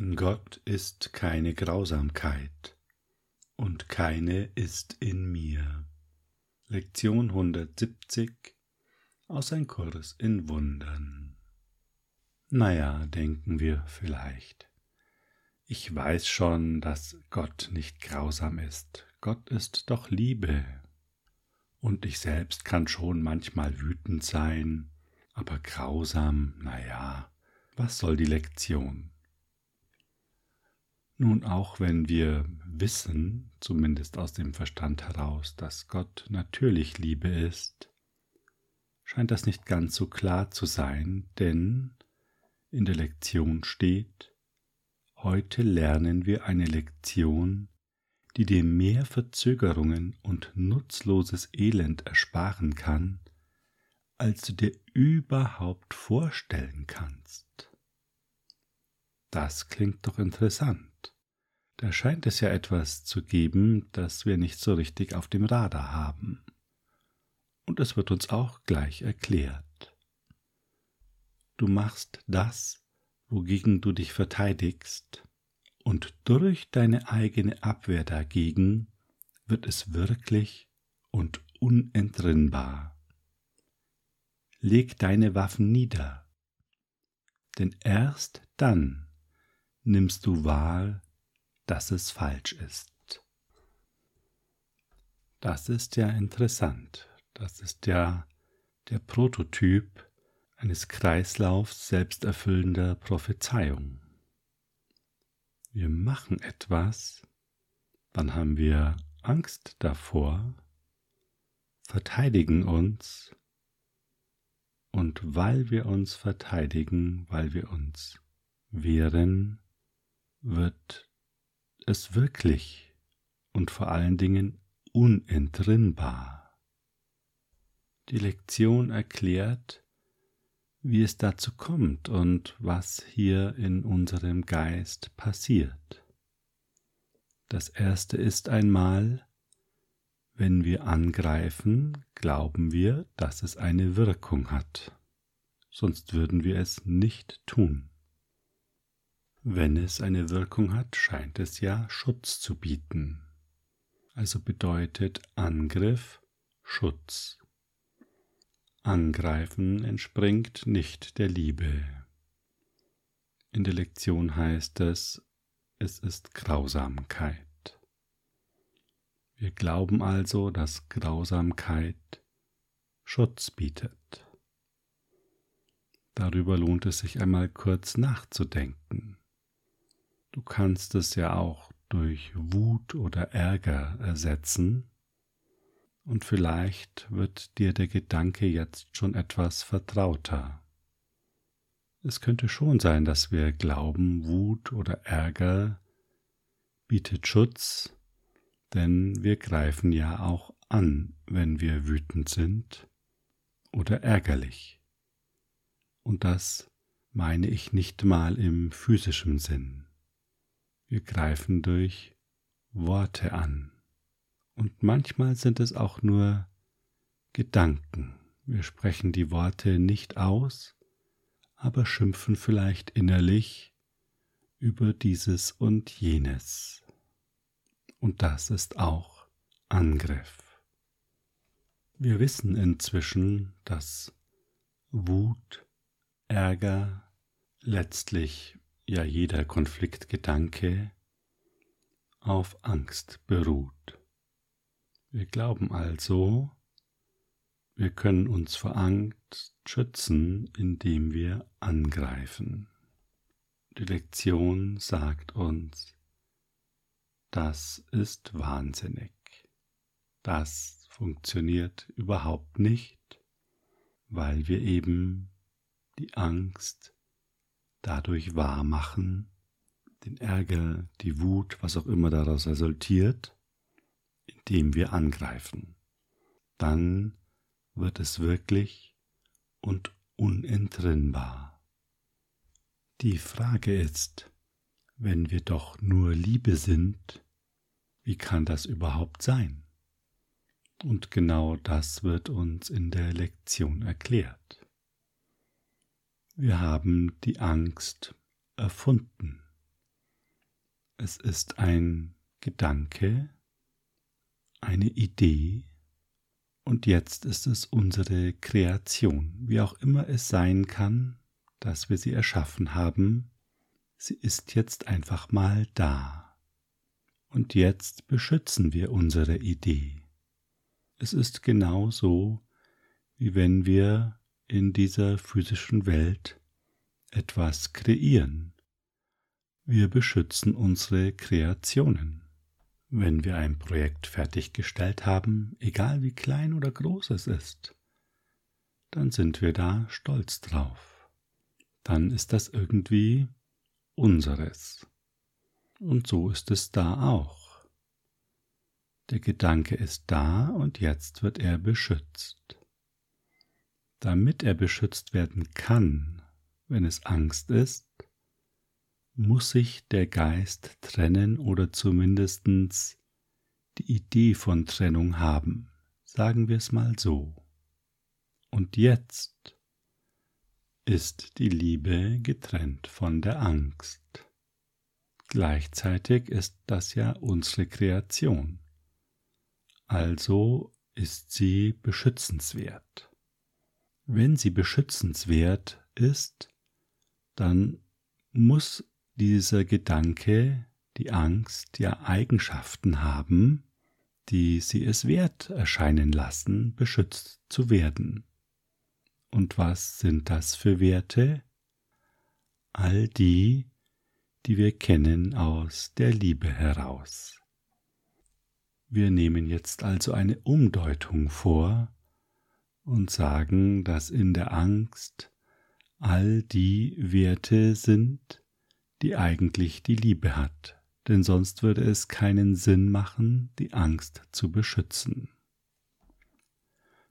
In Gott ist keine Grausamkeit und keine ist in mir. Lektion 170 aus ein Kurs in Wundern. Naja, denken wir vielleicht. Ich weiß schon, dass Gott nicht grausam ist. Gott ist doch Liebe. Und ich selbst kann schon manchmal wütend sein, aber grausam, naja, was soll die Lektion? Nun, auch wenn wir wissen, zumindest aus dem Verstand heraus, dass Gott natürlich Liebe ist, scheint das nicht ganz so klar zu sein, denn in der Lektion steht, heute lernen wir eine Lektion, die dir mehr Verzögerungen und nutzloses Elend ersparen kann, als du dir überhaupt vorstellen kannst. Das klingt doch interessant. Da scheint es ja etwas zu geben, das wir nicht so richtig auf dem Radar haben. Und es wird uns auch gleich erklärt. Du machst das, wogegen du dich verteidigst, und durch deine eigene Abwehr dagegen wird es wirklich und unentrinnbar. Leg deine Waffen nieder, denn erst dann nimmst du wahr, dass es falsch ist. Das ist ja interessant. Das ist ja der Prototyp eines Kreislaufs selbsterfüllender Prophezeiung. Wir machen etwas, dann haben wir Angst davor, verteidigen uns, und weil wir uns verteidigen, weil wir uns wehren, wird es wirklich und vor allen Dingen unentrinnbar. Die Lektion erklärt, wie es dazu kommt und was hier in unserem Geist passiert. Das erste ist einmal, wenn wir angreifen, glauben wir, dass es eine Wirkung hat, sonst würden wir es nicht tun. Wenn es eine Wirkung hat, scheint es ja Schutz zu bieten. Also bedeutet Angriff Schutz. Angreifen entspringt nicht der Liebe. In der Lektion heißt es, es ist Grausamkeit. Wir glauben also, dass Grausamkeit Schutz bietet. Darüber lohnt es sich einmal kurz nachzudenken. Du kannst es ja auch durch Wut oder Ärger ersetzen, und vielleicht wird dir der Gedanke jetzt schon etwas vertrauter. Es könnte schon sein, dass wir glauben, Wut oder Ärger bietet Schutz, denn wir greifen ja auch an, wenn wir wütend sind oder ärgerlich. Und das meine ich nicht mal im physischen Sinn. Wir greifen durch Worte an. Und manchmal sind es auch nur Gedanken. Wir sprechen die Worte nicht aus, aber schimpfen vielleicht innerlich über dieses und jenes. Und das ist auch Angriff. Wir wissen inzwischen, dass Wut, Ärger, letztlich ja jeder Konfliktgedanke auf Angst beruht. Wir glauben also, wir können uns vor Angst schützen, indem wir angreifen. Die Lektion sagt uns, das ist wahnsinnig. Das funktioniert überhaupt nicht, weil wir eben die Angst dadurch wahr machen, den Ärger, die Wut, was auch immer daraus resultiert, indem wir angreifen. Dann wird es wirklich und unentrinnbar. Die Frage ist, wenn wir doch nur Liebe sind, wie kann das überhaupt sein? Und genau das wird uns in der Lektion erklärt. Wir haben die Angst erfunden. Es ist ein Gedanke, eine Idee und jetzt ist es unsere Kreation, wie auch immer es sein kann, dass wir sie erschaffen haben. Sie ist jetzt einfach mal da. Und jetzt beschützen wir unsere Idee. Es ist genau so, wie wenn wir in dieser physischen Welt etwas kreieren. Wir beschützen unsere Kreationen. Wenn wir ein Projekt fertiggestellt haben, egal wie klein oder groß es ist, dann sind wir da stolz drauf. Dann ist das irgendwie unseres. Und so ist es da auch. Der Gedanke ist da und jetzt wird er beschützt. Damit er beschützt werden kann, wenn es Angst ist, muss sich der Geist trennen oder zumindest die Idee von Trennung haben, sagen wir es mal so. Und jetzt ist die Liebe getrennt von der Angst. Gleichzeitig ist das ja unsere Kreation. Also ist sie beschützenswert. Wenn sie beschützenswert ist, dann muss dieser Gedanke, die Angst, ja Eigenschaften haben, die sie es wert erscheinen lassen, beschützt zu werden. Und was sind das für Werte? All die, die wir kennen aus der Liebe heraus. Wir nehmen jetzt also eine Umdeutung vor und sagen, dass in der Angst all die Werte sind, die eigentlich die Liebe hat, denn sonst würde es keinen Sinn machen, die Angst zu beschützen.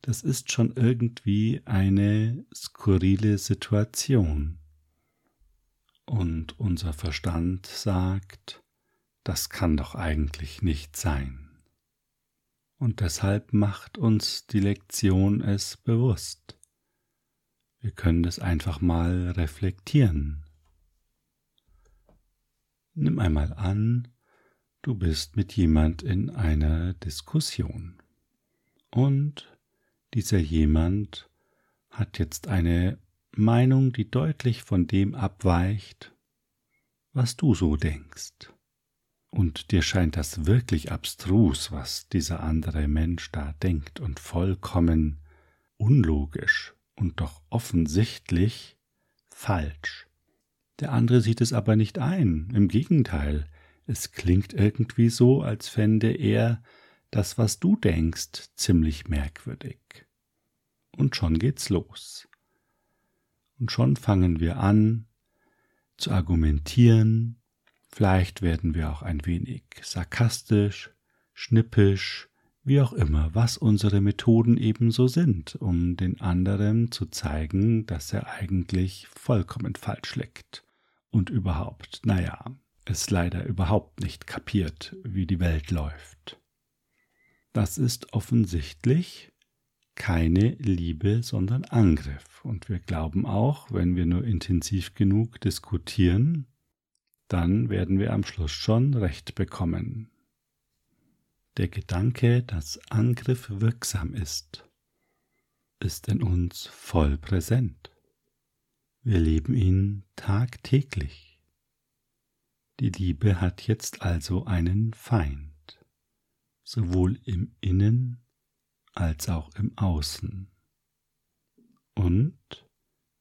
Das ist schon irgendwie eine skurrile Situation. Und unser Verstand sagt, das kann doch eigentlich nicht sein. Und deshalb macht uns die Lektion es bewusst. Wir können es einfach mal reflektieren. Nimm einmal an, du bist mit jemand in einer Diskussion und dieser jemand hat jetzt eine Meinung, die deutlich von dem abweicht, was du so denkst. Und dir scheint das wirklich abstrus, was dieser andere Mensch da denkt und vollkommen unlogisch und doch offensichtlich falsch. Der andere sieht es aber nicht ein, im Gegenteil, es klingt irgendwie so, als fände er das, was du denkst, ziemlich merkwürdig. Und schon geht's los. Und schon fangen wir an zu argumentieren, vielleicht werden wir auch ein wenig sarkastisch, schnippisch, wie auch immer, was unsere Methoden ebenso sind, um den anderen zu zeigen, dass er eigentlich vollkommen falsch liegt und überhaupt, naja, es leider überhaupt nicht kapiert, wie die Welt läuft. Das ist offensichtlich keine Liebe, sondern Angriff. Und wir glauben auch, wenn wir nur intensiv genug diskutieren, dann werden wir am Schluss schon recht bekommen. Der Gedanke, dass Angriff wirksam ist, ist in uns voll präsent. Wir leben ihn tagtäglich. Die Liebe hat jetzt also einen Feind, sowohl im Innen als auch im Außen. Und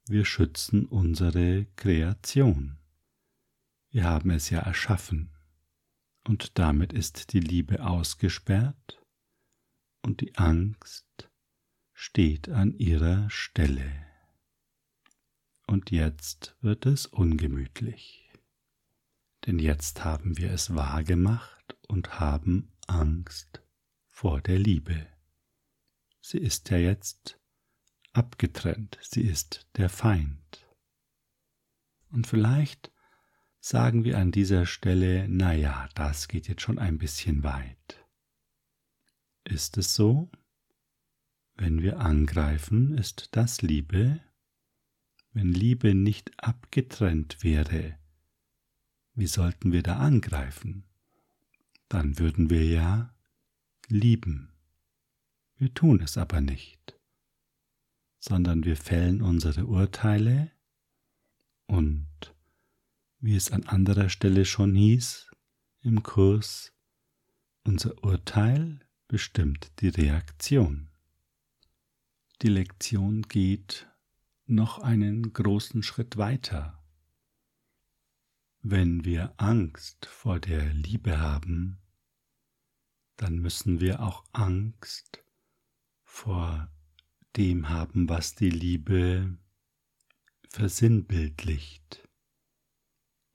wir schützen unsere Kreation. Wir haben es ja erschaffen und damit ist die Liebe ausgesperrt und die Angst steht an ihrer Stelle. Und jetzt wird es ungemütlich, denn jetzt haben wir es wahrgemacht und haben Angst vor der Liebe. Sie ist ja jetzt abgetrennt, sie ist der Feind. Und vielleicht sagen wir an dieser Stelle, na ja, das geht jetzt schon ein bisschen weit. Ist es so? Wenn wir angreifen, ist das Liebe? Wenn Liebe nicht abgetrennt wäre, wie sollten wir da angreifen? Dann würden wir ja lieben. Wir tun es aber nicht, sondern wir fällen unsere Urteile und, wie es an anderer Stelle schon hieß im Kurs, unser Urteil bestimmt die Reaktion. Die Lektion geht noch einen großen Schritt weiter. Wenn wir Angst vor der Liebe haben, dann müssen wir auch Angst vor dem haben, was die Liebe versinnbildlicht.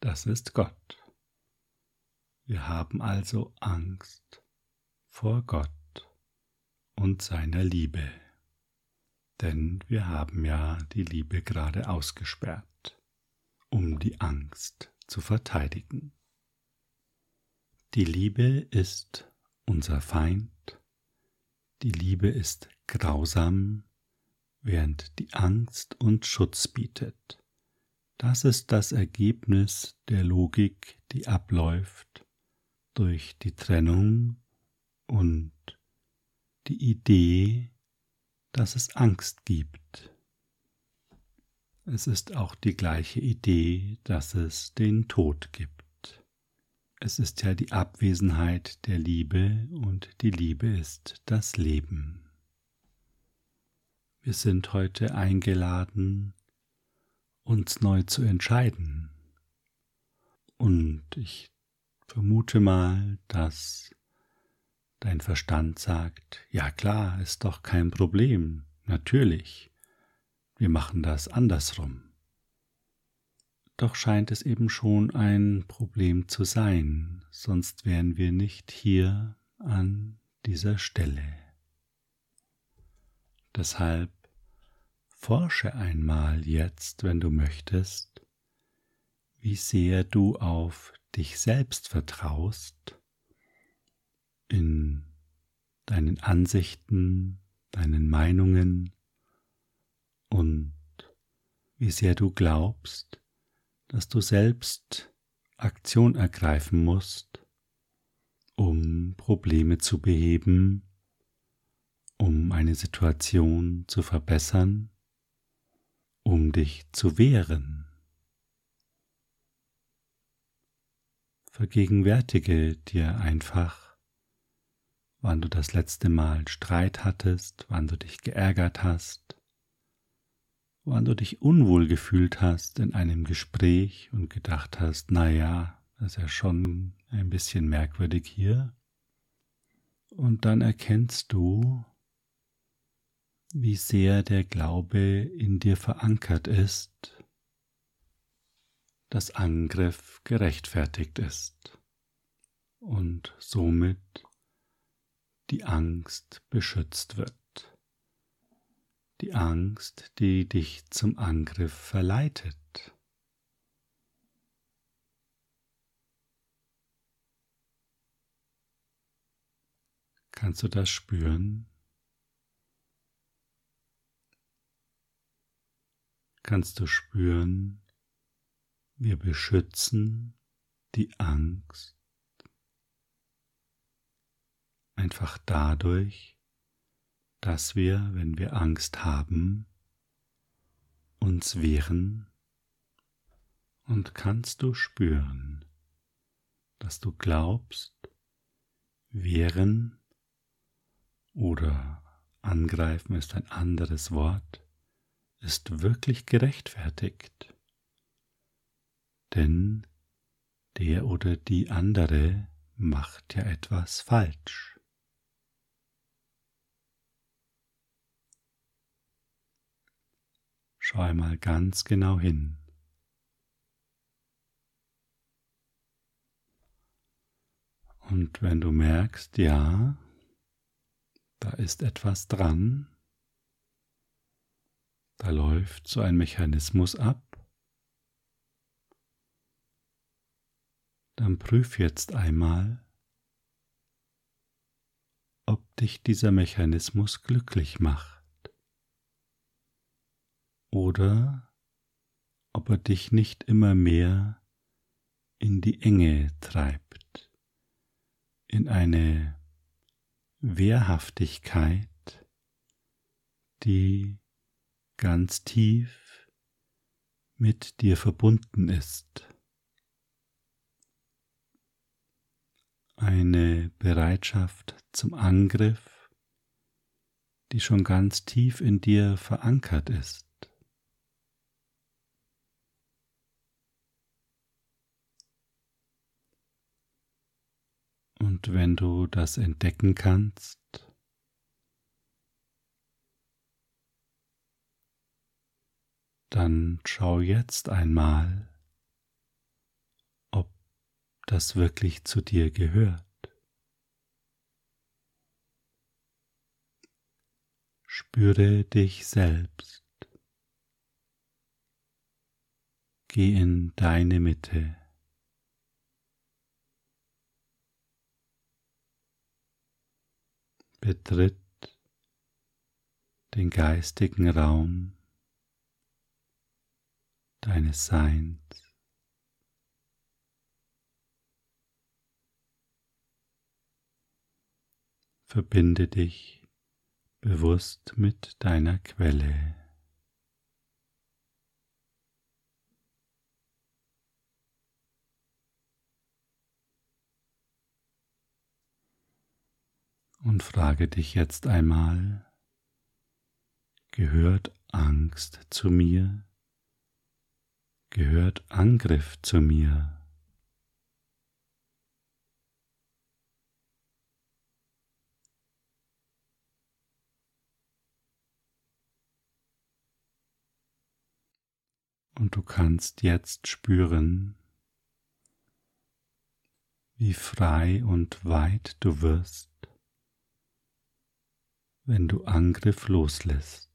Das ist Gott. Wir haben also Angst vor Gott und seiner Liebe, denn wir haben ja die Liebe gerade ausgesperrt, um die Angst zu verteidigen. Die Liebe ist unser Feind, die Liebe ist grausam, während die Angst uns Schutz bietet. Das ist das Ergebnis der Logik, die abläuft durch die Trennung und die Idee, dass es Angst gibt. Es ist auch die gleiche Idee, dass es den Tod gibt. Es ist ja die Abwesenheit der Liebe und die Liebe ist das Leben. Wir sind heute eingeladen, uns neu zu entscheiden. Und ich vermute mal, dass Dein Verstand sagt, ja klar, ist doch kein Problem, natürlich, wir machen das andersrum. Doch scheint es eben schon ein Problem zu sein, sonst wären wir nicht hier an dieser Stelle. Deshalb forsche einmal jetzt, wenn du möchtest, wie sehr du auf dich selbst vertraust in deinen Ansichten, deinen Meinungen und wie sehr du glaubst, dass du selbst Aktion ergreifen musst, um Probleme zu beheben, um eine Situation zu verbessern, um dich zu wehren. Vergegenwärtige dir einfach, wann du das letzte Mal Streit hattest, wann du dich geärgert hast, wann du dich unwohl gefühlt hast in einem Gespräch und gedacht hast, na ja, das ist ja schon ein bisschen merkwürdig hier. Und dann erkennst du, wie sehr der Glaube in dir verankert ist, dass Angriff gerechtfertigt ist und somit die Angst beschützt wird. Die Angst, die dich zum Angriff verleitet. Kannst du das spüren? Kannst du spüren, wir beschützen die Angst einfach dadurch, dass wir, wenn wir Angst haben, uns wehren? Und kannst du spüren, dass du glaubst, wehren oder angreifen ist ein anderes Wort, ist wirklich gerechtfertigt. Denn der oder die andere macht ja etwas falsch. Schau einmal ganz genau hin. Und wenn du merkst, ja, da ist etwas dran, da läuft so ein Mechanismus ab, dann prüf jetzt einmal, ob dich dieser Mechanismus glücklich macht. Oder ob er dich nicht immer mehr in die Enge treibt, in eine Wehrhaftigkeit, die ganz tief mit dir verbunden ist. Eine Bereitschaft zum Angriff, die schon ganz tief in dir verankert ist. Und wenn du das entdecken kannst, dann schau jetzt einmal, ob das wirklich zu dir gehört. Spüre dich selbst. Geh in deine Mitte. Betritt den geistigen Raum deines Seins. Verbinde dich bewusst mit deiner Quelle. Und frage dich jetzt einmal, gehört Angst zu mir? Gehört Angriff zu mir. Und du kannst jetzt spüren, wie frei und weit du wirst, wenn du Angriff loslässt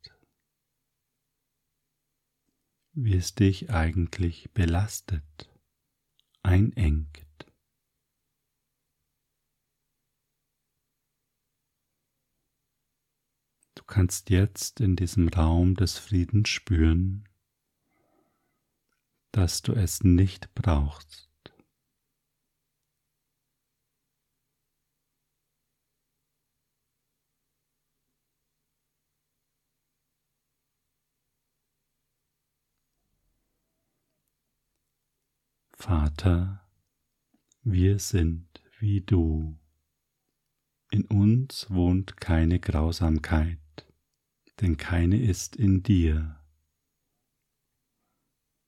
wie es dich eigentlich belastet, einengt. Du kannst jetzt in diesem Raum des Friedens spüren, dass du es nicht brauchst. Vater, wir sind wie du. In uns wohnt keine Grausamkeit, denn keine ist in dir.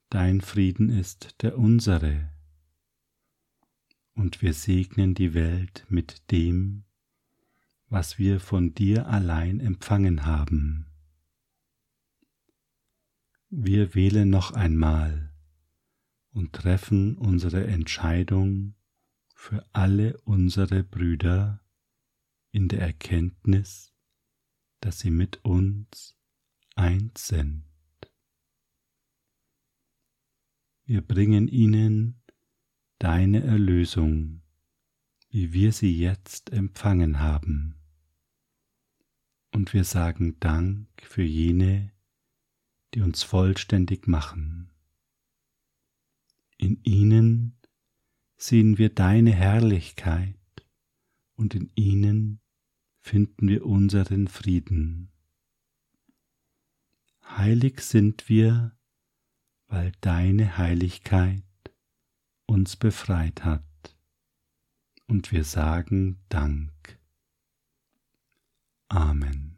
Dein Frieden ist der unsere, und wir segnen die Welt mit dem, was wir von dir allein empfangen haben. Wir wählen noch einmal und treffen unsere Entscheidung für alle unsere Brüder in der Erkenntnis, dass sie mit uns eins sind. Wir bringen ihnen deine Erlösung, wie wir sie jetzt empfangen haben. Und wir sagen Dank für jene, die uns vollständig machen. In ihnen sehen wir deine Herrlichkeit und in ihnen finden wir unseren Frieden. Heilig sind wir, weil deine Heiligkeit uns befreit hat, und wir sagen Dank. Amen.